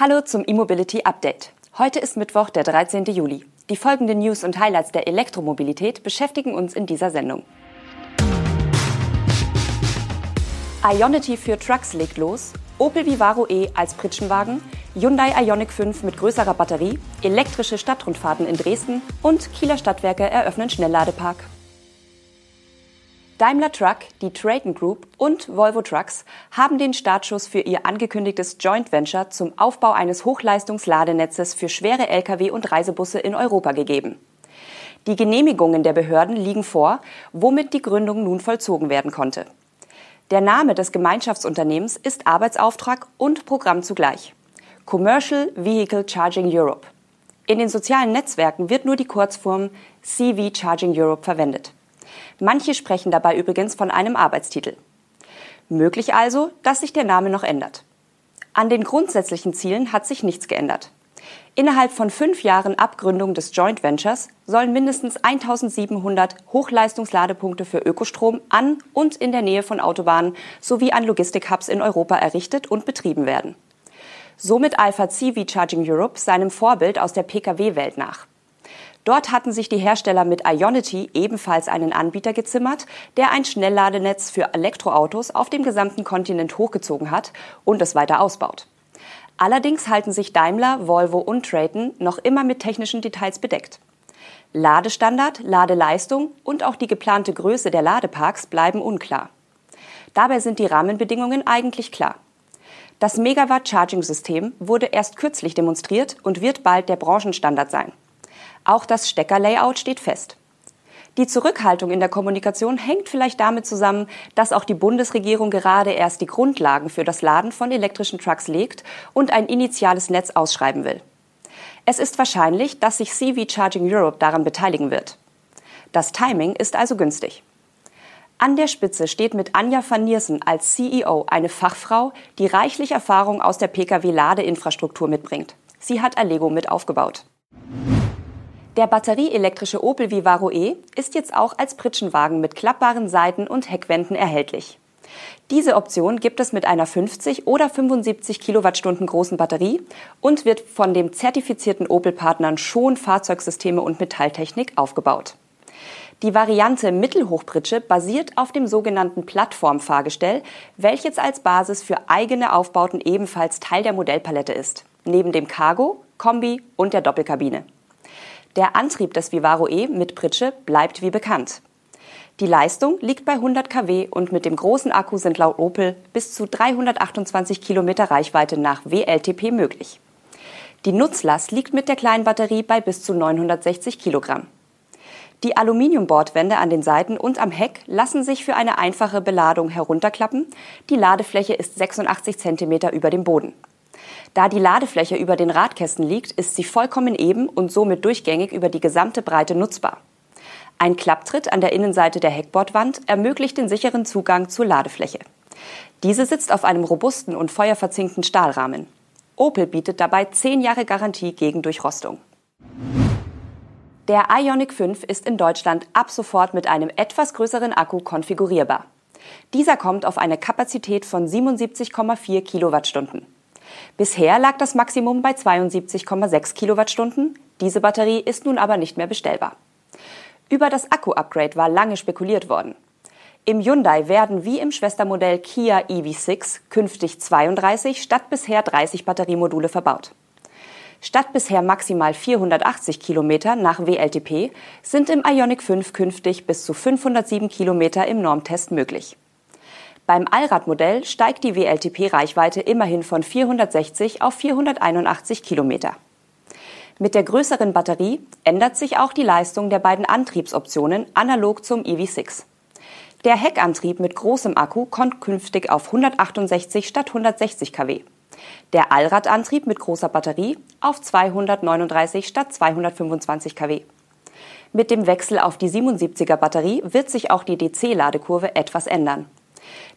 Hallo zum E-Mobility Update. Heute ist Mittwoch, der 13. Juli. Die folgenden News und Highlights der Elektromobilität beschäftigen uns in dieser Sendung. Ionity für Trucks legt los, Opel Vivaro E als Pritschenwagen, Hyundai Ioniq 5 mit größerer Batterie, elektrische Stadtrundfahrten in Dresden und Kieler Stadtwerke eröffnen Schnellladepark. Daimler Truck, die Traton Group und Volvo Trucks haben den Startschuss für ihr angekündigtes Joint Venture zum Aufbau eines Hochleistungsladenetzes für schwere Lkw und Reisebusse in Europa gegeben. Die Genehmigungen der Behörden liegen vor, womit die Gründung nun vollzogen werden konnte. Der Name des Gemeinschaftsunternehmens ist Arbeitsauftrag und Programm zugleich. Commercial Vehicle Charging Europe. In den sozialen Netzwerken wird nur die Kurzform CV Charging Europe verwendet. Manche sprechen dabei übrigens von einem Arbeitstitel. Möglich also, dass sich der Name noch ändert. An den grundsätzlichen Zielen hat sich nichts geändert. Innerhalb von fünf Jahren Abgründung des Joint Ventures sollen mindestens 1700 Hochleistungsladepunkte für Ökostrom an und in der Nähe von Autobahnen sowie an Logistikhubs in Europa errichtet und betrieben werden. Somit eifert CV Charging Europe seinem Vorbild aus der Pkw-Welt nach. Dort hatten sich die Hersteller mit Ionity ebenfalls einen Anbieter gezimmert, der ein Schnellladenetz für Elektroautos auf dem gesamten Kontinent hochgezogen hat und es weiter ausbaut. Allerdings halten sich Daimler, Volvo und Traton noch immer mit technischen Details bedeckt. Ladestandard, Ladeleistung und auch die geplante Größe der Ladeparks bleiben unklar. Dabei sind die Rahmenbedingungen eigentlich klar. Das Megawatt Charging System wurde erst kürzlich demonstriert und wird bald der Branchenstandard sein. Auch das Steckerlayout steht fest. Die Zurückhaltung in der Kommunikation hängt vielleicht damit zusammen, dass auch die Bundesregierung gerade erst die Grundlagen für das Laden von elektrischen Trucks legt und ein initiales Netz ausschreiben will. Es ist wahrscheinlich, dass sich CV Charging Europe daran beteiligen wird. Das Timing ist also günstig. An der Spitze steht mit Anja van Niersen als CEO eine Fachfrau, die reichlich Erfahrung aus der Pkw-Ladeinfrastruktur mitbringt. Sie hat Allego mit aufgebaut. Der batterieelektrische Opel Vivaro E ist jetzt auch als Pritschenwagen mit klappbaren Seiten und Heckwänden erhältlich. Diese Option gibt es mit einer 50 oder 75 Kilowattstunden großen Batterie und wird von dem zertifizierten Opel-Partnern Schon Fahrzeugsysteme und Metalltechnik aufgebaut. Die Variante Mittelhochpritsche basiert auf dem sogenannten Plattformfahrgestell, welches als Basis für eigene Aufbauten ebenfalls Teil der Modellpalette ist, neben dem Cargo, Kombi und der Doppelkabine. Der Antrieb des Vivaro E mit Pritsche bleibt wie bekannt. Die Leistung liegt bei 100 kW und mit dem großen Akku sind laut Opel bis zu 328 Kilometer Reichweite nach WLTP möglich. Die Nutzlast liegt mit der kleinen Batterie bei bis zu 960 Kilogramm. Die Aluminiumbordwände an den Seiten und am Heck lassen sich für eine einfache Beladung herunterklappen. Die Ladefläche ist 86 cm über dem Boden. Da die Ladefläche über den Radkästen liegt, ist sie vollkommen eben und somit durchgängig über die gesamte Breite nutzbar. Ein Klapptritt an der Innenseite der Heckbordwand ermöglicht den sicheren Zugang zur Ladefläche. Diese sitzt auf einem robusten und feuerverzinkten Stahlrahmen. Opel bietet dabei 10 Jahre Garantie gegen Durchrostung. Der Ioniq 5 ist in Deutschland ab sofort mit einem etwas größeren Akku konfigurierbar. Dieser kommt auf eine Kapazität von 77,4 Kilowattstunden. Bisher lag das Maximum bei 72,6 Kilowattstunden. Diese Batterie ist nun aber nicht mehr bestellbar. Über das Akku-Upgrade war lange spekuliert worden. Im Hyundai werden wie im Schwestermodell Kia EV6 künftig 32 statt bisher 30 Batteriemodule verbaut. Statt bisher maximal 480 Kilometer nach WLTP sind im Ioniq 5 künftig bis zu 507 Kilometer im Normtest möglich. Beim Allradmodell steigt die WLTP-Reichweite immerhin von 460 auf 481 Kilometer. Mit der größeren Batterie ändert sich auch die Leistung der beiden Antriebsoptionen analog zum EV6. Der Heckantrieb mit großem Akku kommt künftig auf 168 statt 160 kW. Der Allradantrieb mit großer Batterie auf 239 statt 225 kW. Mit dem Wechsel auf die 77er Batterie wird sich auch die DC-Ladekurve etwas ändern.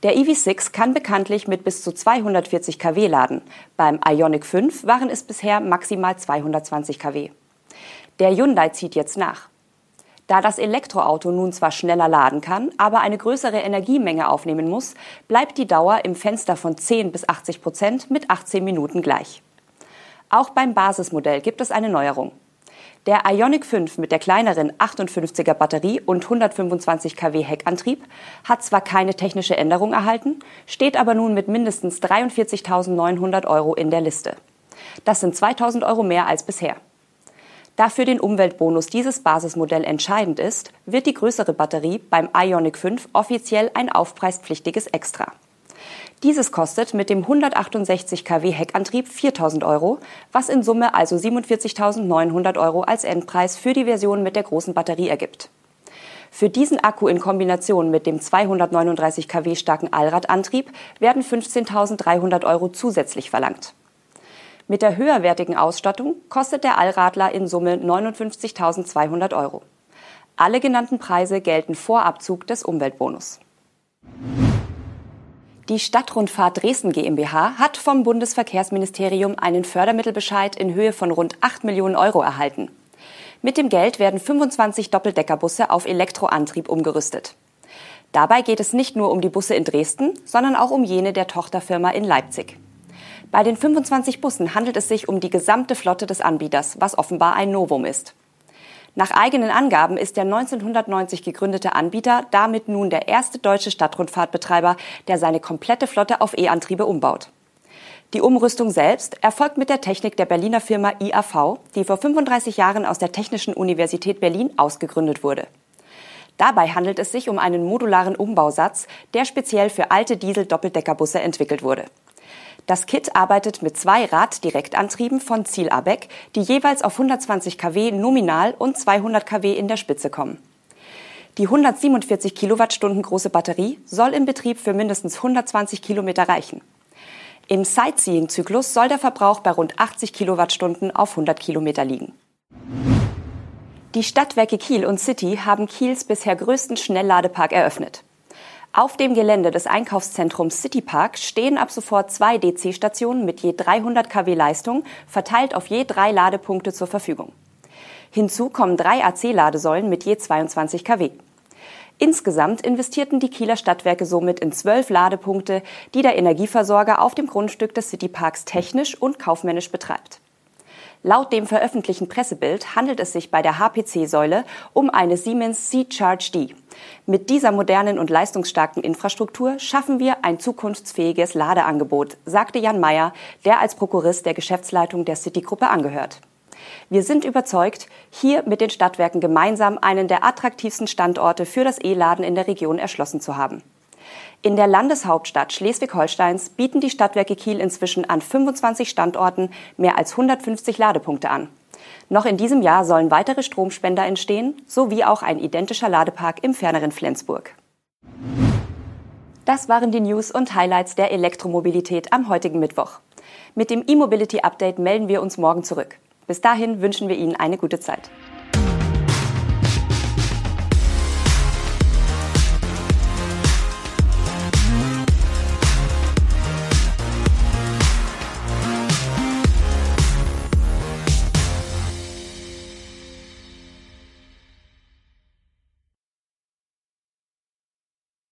Der EV6 kann bekanntlich mit bis zu 240 kW laden. Beim Ioniq 5 waren es bisher maximal 220 kW. Der Hyundai zieht jetzt nach. Da das Elektroauto nun zwar schneller laden kann, aber eine größere Energiemenge aufnehmen muss, bleibt die Dauer im Fenster von 10 bis 80 Prozent mit 18 Minuten gleich. Auch beim Basismodell gibt es eine Neuerung. Der Ionic 5 mit der kleineren 58er Batterie und 125 kW Heckantrieb hat zwar keine technische Änderung erhalten, steht aber nun mit mindestens 43.900 Euro in der Liste. Das sind 2.000 Euro mehr als bisher. Da für den Umweltbonus dieses Basismodell entscheidend ist, wird die größere Batterie beim Ionic 5 offiziell ein aufpreispflichtiges Extra. Dieses kostet mit dem 168 kW Heckantrieb 4.000 Euro, was in Summe also 47.900 Euro als Endpreis für die Version mit der großen Batterie ergibt. Für diesen Akku in Kombination mit dem 239 kW starken Allradantrieb werden 15.300 Euro zusätzlich verlangt. Mit der höherwertigen Ausstattung kostet der Allradler in Summe 59.200 Euro. Alle genannten Preise gelten vor Abzug des Umweltbonus. Die Stadtrundfahrt Dresden GmbH hat vom Bundesverkehrsministerium einen Fördermittelbescheid in Höhe von rund 8 Millionen Euro erhalten. Mit dem Geld werden 25 Doppeldeckerbusse auf Elektroantrieb umgerüstet. Dabei geht es nicht nur um die Busse in Dresden, sondern auch um jene der Tochterfirma in Leipzig. Bei den 25 Bussen handelt es sich um die gesamte Flotte des Anbieters, was offenbar ein Novum ist. Nach eigenen Angaben ist der 1990 gegründete Anbieter damit nun der erste deutsche Stadtrundfahrtbetreiber, der seine komplette Flotte auf E-Antriebe umbaut. Die Umrüstung selbst erfolgt mit der Technik der Berliner Firma IAV, die vor 35 Jahren aus der Technischen Universität Berlin ausgegründet wurde. Dabei handelt es sich um einen modularen Umbausatz, der speziell für alte Diesel-Doppeldeckerbusse entwickelt wurde. Das Kit arbeitet mit zwei Raddirektantrieben von Ziel Abeck, die jeweils auf 120 kW nominal und 200 kW in der Spitze kommen. Die 147 Kilowattstunden große Batterie soll im Betrieb für mindestens 120 Kilometer reichen. Im Sightseeing-Zyklus soll der Verbrauch bei rund 80 Kilowattstunden auf 100 Kilometer liegen. Die Stadtwerke Kiel und City haben Kiels bisher größten Schnellladepark eröffnet. Auf dem Gelände des Einkaufszentrums City Park stehen ab sofort zwei DC-Stationen mit je 300 kW Leistung, verteilt auf je drei Ladepunkte zur Verfügung. Hinzu kommen drei AC-Ladesäulen mit je 22 kW. Insgesamt investierten die Kieler Stadtwerke somit in zwölf Ladepunkte, die der Energieversorger auf dem Grundstück des Cityparks technisch und kaufmännisch betreibt. Laut dem veröffentlichten Pressebild handelt es sich bei der HPC-Säule um eine Siemens C-Charge D. Mit dieser modernen und leistungsstarken Infrastruktur schaffen wir ein zukunftsfähiges Ladeangebot, sagte Jan Mayer, der als Prokurist der Geschäftsleitung der City-Gruppe angehört. Wir sind überzeugt, hier mit den Stadtwerken gemeinsam einen der attraktivsten Standorte für das E-Laden in der Region erschlossen zu haben. In der Landeshauptstadt Schleswig-Holsteins bieten die Stadtwerke Kiel inzwischen an 25 Standorten mehr als 150 Ladepunkte an. Noch in diesem Jahr sollen weitere Stromspender entstehen, sowie auch ein identischer Ladepark im ferneren Flensburg. Das waren die News und Highlights der Elektromobilität am heutigen Mittwoch. Mit dem E-Mobility Update melden wir uns morgen zurück. Bis dahin wünschen wir Ihnen eine gute Zeit.